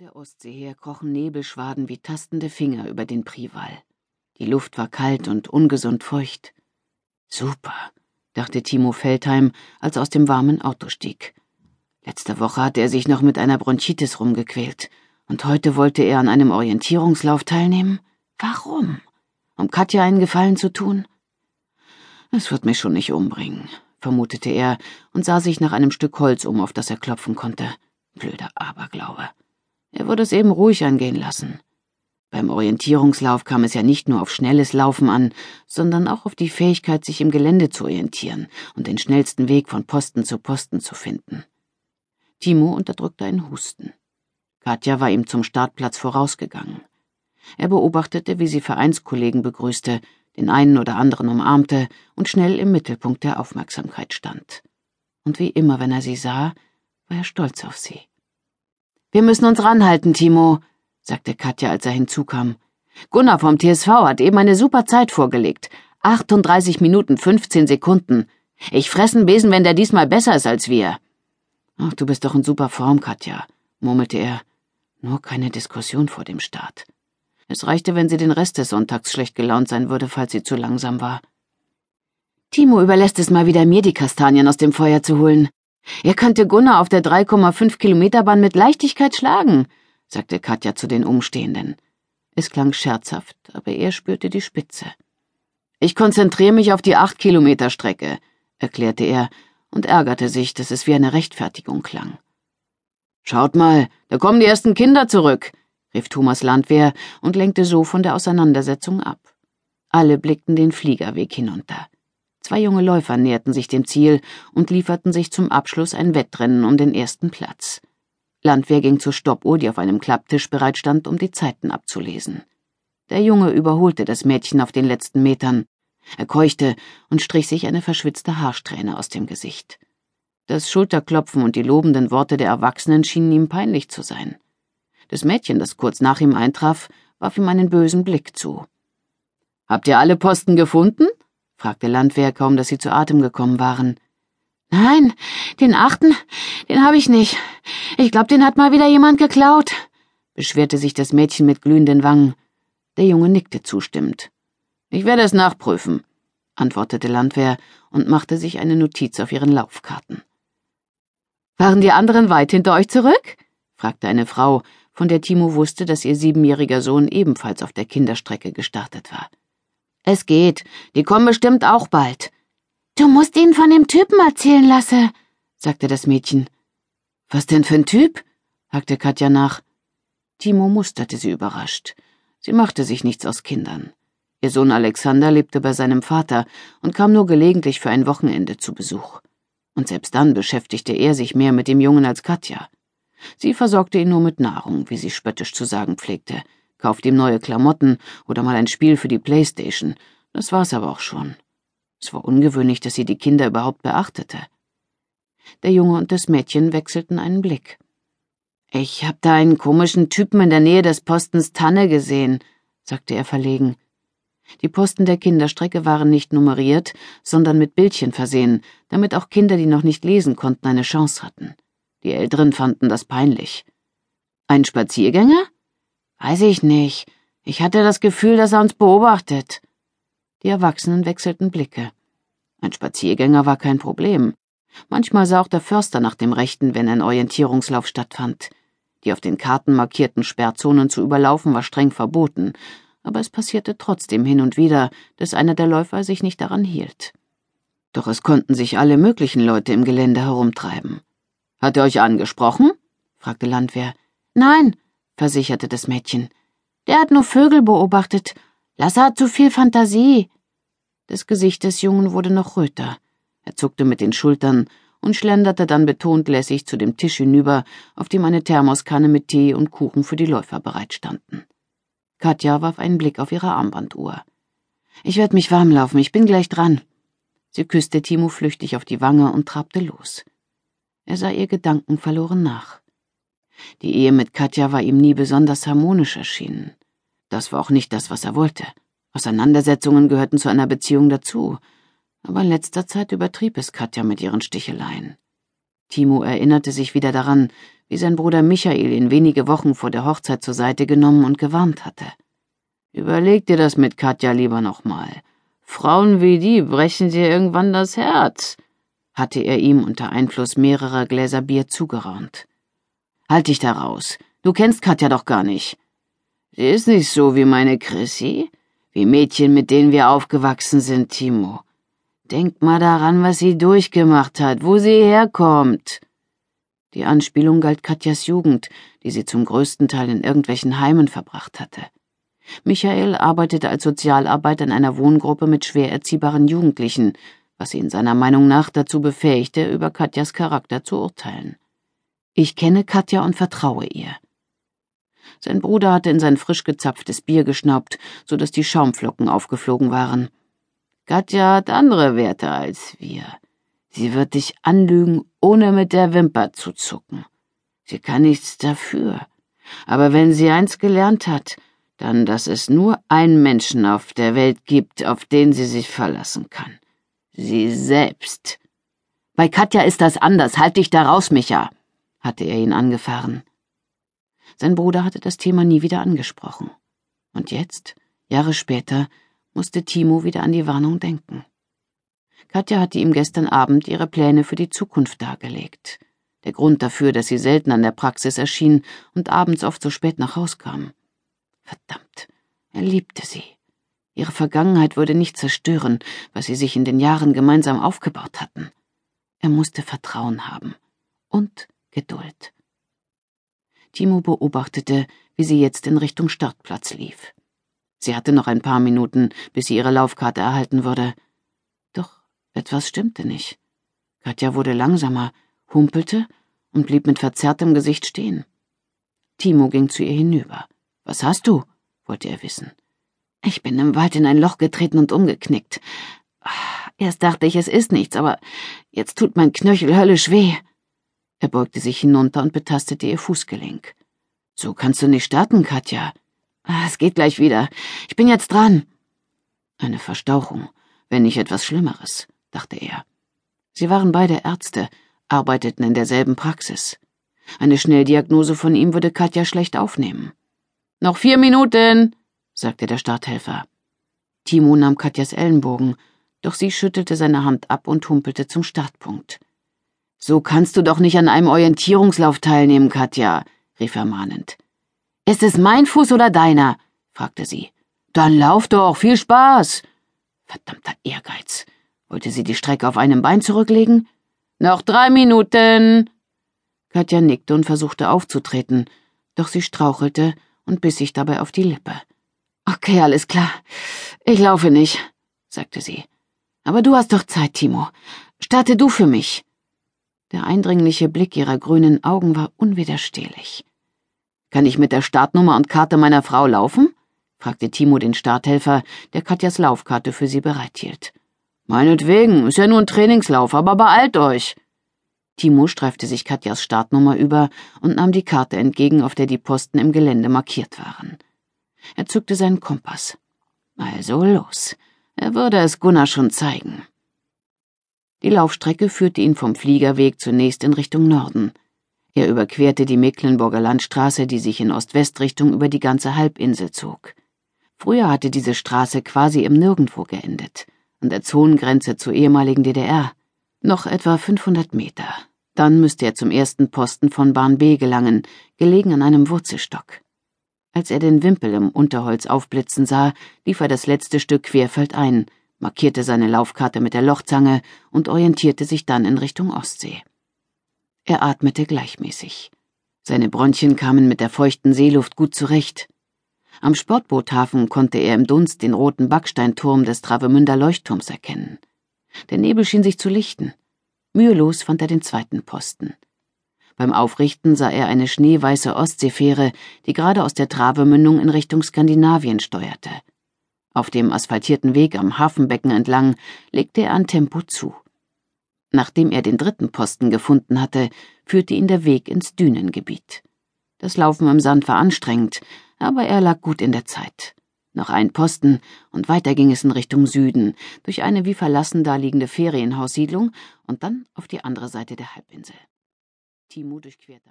der Ostsee her krochen Nebelschwaden wie tastende Finger über den Priwall. Die Luft war kalt und ungesund feucht. Super, dachte Timo Feldheim, als er aus dem warmen Auto stieg. Letzte Woche hatte er sich noch mit einer Bronchitis rumgequält, und heute wollte er an einem Orientierungslauf teilnehmen? Warum? Um Katja einen Gefallen zu tun? Es wird mich schon nicht umbringen, vermutete er und sah sich nach einem Stück Holz um, auf das er klopfen konnte. Blöder Aberglaube. Er würde es eben ruhig angehen lassen. Beim Orientierungslauf kam es ja nicht nur auf schnelles Laufen an, sondern auch auf die Fähigkeit, sich im Gelände zu orientieren und den schnellsten Weg von Posten zu Posten zu finden. Timo unterdrückte einen Husten. Katja war ihm zum Startplatz vorausgegangen. Er beobachtete, wie sie Vereinskollegen begrüßte, den einen oder anderen umarmte und schnell im Mittelpunkt der Aufmerksamkeit stand. Und wie immer, wenn er sie sah, war er stolz auf sie. Wir müssen uns ranhalten, Timo, sagte Katja, als er hinzukam. Gunnar vom TSV hat eben eine super Zeit vorgelegt. 38 Minuten 15 Sekunden. Ich fressen Besen, wenn der diesmal besser ist als wir. Ach, du bist doch in super Form, Katja, murmelte er. Nur keine Diskussion vor dem Start. Es reichte, wenn sie den Rest des Sonntags schlecht gelaunt sein würde, falls sie zu langsam war. Timo überlässt es mal wieder mir, die Kastanien aus dem Feuer zu holen. Er könnte Gunnar auf der 3,5 Kilometer Bahn mit Leichtigkeit schlagen, sagte Katja zu den Umstehenden. Es klang scherzhaft, aber er spürte die Spitze. Ich konzentriere mich auf die acht Kilometer Strecke, erklärte er und ärgerte sich, dass es wie eine Rechtfertigung klang. Schaut mal, da kommen die ersten Kinder zurück, rief Thomas Landwehr und lenkte so von der Auseinandersetzung ab. Alle blickten den Fliegerweg hinunter. Zwei junge Läufer näherten sich dem Ziel und lieferten sich zum Abschluss ein Wettrennen um den ersten Platz. Landwehr ging zur Stoppuhr, die auf einem Klapptisch bereitstand, um die Zeiten abzulesen. Der Junge überholte das Mädchen auf den letzten Metern. Er keuchte und strich sich eine verschwitzte Haarsträhne aus dem Gesicht. Das Schulterklopfen und die lobenden Worte der Erwachsenen schienen ihm peinlich zu sein. Das Mädchen, das kurz nach ihm eintraf, warf ihm einen bösen Blick zu. Habt ihr alle Posten gefunden? Fragte Landwehr, kaum dass sie zu Atem gekommen waren. Nein, den achten, den habe ich nicht. Ich glaube, den hat mal wieder jemand geklaut, beschwerte sich das Mädchen mit glühenden Wangen. Der Junge nickte zustimmend. Ich werde es nachprüfen, antwortete Landwehr und machte sich eine Notiz auf ihren Laufkarten. Waren die anderen weit hinter euch zurück? fragte eine Frau, von der Timo wusste, dass ihr siebenjähriger Sohn ebenfalls auf der Kinderstrecke gestartet war. Es geht. Die kommen bestimmt auch bald. Du musst ihnen von dem Typen erzählen, Lasse, sagte das Mädchen. Was denn für ein Typ? hakte Katja nach. Timo musterte sie überrascht. Sie machte sich nichts aus Kindern. Ihr Sohn Alexander lebte bei seinem Vater und kam nur gelegentlich für ein Wochenende zu Besuch. Und selbst dann beschäftigte er sich mehr mit dem Jungen als Katja. Sie versorgte ihn nur mit Nahrung, wie sie spöttisch zu sagen pflegte, kauft ihm neue Klamotten oder mal ein Spiel für die Playstation. Das war's aber auch schon. Es war ungewöhnlich, dass sie die Kinder überhaupt beachtete. Der Junge und das Mädchen wechselten einen Blick. Ich hab da einen komischen Typen in der Nähe des Postens Tanne gesehen, sagte er verlegen. Die Posten der Kinderstrecke waren nicht nummeriert, sondern mit Bildchen versehen, damit auch Kinder, die noch nicht lesen konnten, eine Chance hatten. Die Älteren fanden das peinlich. Ein Spaziergänger? Weiß ich nicht. Ich hatte das Gefühl, dass er uns beobachtet. Die Erwachsenen wechselten Blicke. Ein Spaziergänger war kein Problem. Manchmal sah auch der Förster nach dem Rechten, wenn ein Orientierungslauf stattfand. Die auf den Karten markierten Sperrzonen zu überlaufen war streng verboten, aber es passierte trotzdem hin und wieder, dass einer der Läufer sich nicht daran hielt. Doch es konnten sich alle möglichen Leute im Gelände herumtreiben. Hat er euch angesprochen? fragte Landwehr. Nein, versicherte das Mädchen. Der hat nur Vögel beobachtet. Lasse hat zu viel Fantasie. Das Gesicht des Jungen wurde noch röter. Er zuckte mit den Schultern und schlenderte dann betont lässig zu dem Tisch hinüber, auf dem eine Thermoskanne mit Tee und Kuchen für die Läufer bereitstanden. Katja warf einen Blick auf ihre Armbanduhr. Ich werde mich warm laufen, ich bin gleich dran. Sie küsste Timo flüchtig auf die Wange und trabte los. Er sah ihr gedankenverloren nach. Die Ehe mit Katja war ihm nie besonders harmonisch erschienen. Das war auch nicht das, was er wollte. Auseinandersetzungen gehörten zu einer Beziehung dazu. Aber in letzter Zeit übertrieb es Katja mit ihren Sticheleien. Timo erinnerte sich wieder daran, wie sein Bruder Michael ihn wenige Wochen vor der Hochzeit zur Seite genommen und gewarnt hatte. Überleg dir das mit Katja lieber nochmal. Frauen wie die brechen dir irgendwann das Herz, hatte er ihm unter Einfluss mehrerer Gläser Bier zugeraunt. Halt dich da raus. Du kennst Katja doch gar nicht. Sie ist nicht so wie meine Chrissy, wie Mädchen, mit denen wir aufgewachsen sind, Timo. Denk mal daran, was sie durchgemacht hat, wo sie herkommt. Die Anspielung galt Katjas Jugend, die sie zum größten Teil in irgendwelchen Heimen verbracht hatte. Michael arbeitete als Sozialarbeiter in einer Wohngruppe mit schwer erziehbaren Jugendlichen, was ihn seiner Meinung nach dazu befähigte, über Katjas Charakter zu urteilen. Ich kenne Katja und vertraue ihr. Sein Bruder hatte in sein frisch gezapftes Bier geschnaubt, so dass die Schaumflocken aufgeflogen waren. Katja hat andere Werte als wir. Sie wird dich anlügen, ohne mit der Wimper zu zucken. Sie kann nichts dafür. Aber wenn sie eins gelernt hat, dann, dass es nur einen Menschen auf der Welt gibt, auf den sie sich verlassen kann. Sie selbst. Bei Katja ist das anders. Halt dich da raus, Micha, hatte er ihn angefahren. Sein Bruder hatte das Thema nie wieder angesprochen. Und jetzt, Jahre später, musste Timo wieder an die Warnung denken. Katja hatte ihm gestern Abend ihre Pläne für die Zukunft dargelegt. Der Grund dafür, dass sie selten an der Praxis erschien und abends oft so spät nach Haus kam. Verdammt, er liebte sie. Ihre Vergangenheit würde nicht zerstören, was sie sich in den Jahren gemeinsam aufgebaut hatten. Er musste Vertrauen haben und Geduld. Timo beobachtete, wie sie jetzt in Richtung Startplatz lief. Sie hatte noch ein paar Minuten, bis sie ihre Laufkarte erhalten würde. Doch etwas stimmte nicht. Katja wurde langsamer, humpelte und blieb mit verzerrtem Gesicht stehen. Timo ging zu ihr hinüber. Was hast du? wollte er wissen. Ich bin im Wald in ein Loch getreten und umgeknickt. Erst dachte ich, es ist nichts, aber jetzt tut mein Knöchel höllisch weh. Er beugte sich hinunter und betastete ihr Fußgelenk. So kannst du nicht starten, Katja. Es geht gleich wieder. Ich bin jetzt dran. Eine Verstauchung, wenn nicht etwas Schlimmeres, dachte er. Sie waren beide Ärzte, arbeiteten in derselben Praxis. Eine Schnelldiagnose von ihm würde Katja schlecht aufnehmen. Noch vier Minuten, sagte der Starthelfer. Timo nahm Katjas Ellenbogen, doch sie schüttelte seine Hand ab und humpelte zum Startpunkt. So kannst du doch nicht an einem Orientierungslauf teilnehmen, Katja, rief er mahnend. Ist es mein Fuß oder deiner? fragte sie. Dann lauf doch, viel Spaß. Verdammter Ehrgeiz. Wollte sie die Strecke auf einem Bein zurücklegen? Noch drei Minuten. Katja nickte und versuchte aufzutreten, doch sie strauchelte und biss sich dabei auf die Lippe. Okay, alles klar. Ich laufe nicht, sagte sie. Aber du hast doch Zeit, Timo. Starte du für mich. Der eindringliche Blick ihrer grünen Augen war unwiderstehlich. Kann ich mit der Startnummer und Karte meiner Frau laufen? fragte Timo den Starthelfer, der Katjas Laufkarte für sie bereithielt. Meinetwegen, ist ja nur ein Trainingslauf, aber beeilt euch. Timo streifte sich Katjas Startnummer über und nahm die Karte entgegen, auf der die Posten im Gelände markiert waren. Er zückte seinen Kompass. Also los. Er würde es Gunnar schon zeigen. Die Laufstrecke führte ihn vom Fliegerweg zunächst in Richtung Norden. Er überquerte die Mecklenburger Landstraße, die sich in Ost-West-Richtung über die ganze Halbinsel zog. Früher hatte diese Straße quasi im Nirgendwo geendet, an der Zonengrenze zur ehemaligen DDR. Noch etwa 500 Meter. Dann müsste er zum ersten Posten von Bahn B gelangen, gelegen an einem Wurzelstock. Als er den Wimpel im Unterholz aufblitzen sah, lief er das letzte Stück querfeldein, markierte seine Laufkarte mit der Lochzange und orientierte sich dann in Richtung Ostsee. Er atmete gleichmäßig. Seine Bronchien kamen mit der feuchten Seeluft gut zurecht. Am Sportboothafen konnte er im Dunst den roten Backsteinturm des Travemünder Leuchtturms erkennen. Der Nebel schien sich zu lichten. Mühelos fand er den zweiten Posten. Beim Aufrichten sah er eine schneeweiße Ostseefähre, die gerade aus der Travemündung in Richtung Skandinavien steuerte. Auf dem asphaltierten Weg am Hafenbecken entlang legte er an Tempo zu. Nachdem er den dritten Posten gefunden hatte, führte ihn der Weg ins Dünengebiet. Das Laufen im Sand war anstrengend, aber er lag gut in der Zeit. Noch ein Posten, und weiter ging es in Richtung Süden, durch eine wie verlassen daliegende Ferienhaussiedlung und dann auf die andere Seite der Halbinsel. Timo durchquerte